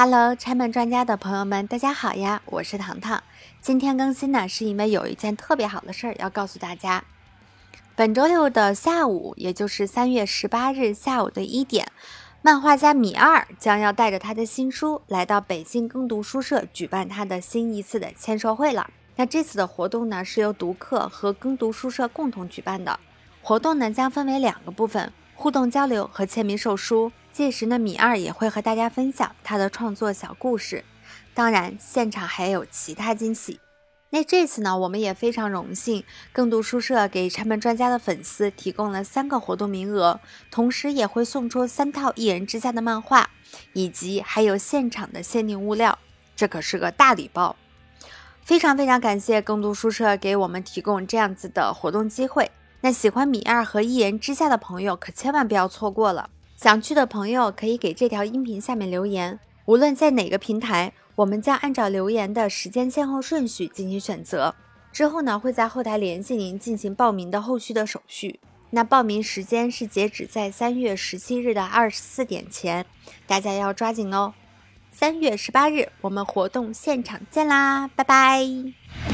Hello，拆漫专家的朋友们，大家好呀！我是糖糖。今天更新呢，是因为有一件特别好的事儿要告诉大家。本周六的下午，也就是三月十八日下午的一点，漫画家米二将要带着他的新书来到北京耕读书社举办他的新一次的签售会了。那这次的活动呢，是由读客和耕读书社共同举办的。活动呢，将分为两个部分。互动交流和签名售书，届时呢，米二也会和大家分享他的创作小故事。当然，现场还有其他惊喜。那这次呢，我们也非常荣幸，更读书社给拆门专家的粉丝提供了三个活动名额，同时也会送出三套一人之下的漫画，以及还有现场的限定物料，这可是个大礼包。非常非常感谢更读书社给我们提供这样子的活动机会。那喜欢米二和一人之下的朋友可千万不要错过了。想去的朋友可以给这条音频下面留言，无论在哪个平台，我们将按照留言的时间先后顺序进行选择。之后呢，会在后台联系您进行报名的后续的手续。那报名时间是截止在三月十七日的二十四点前，大家要抓紧哦。三月十八日我们活动现场见啦，拜拜。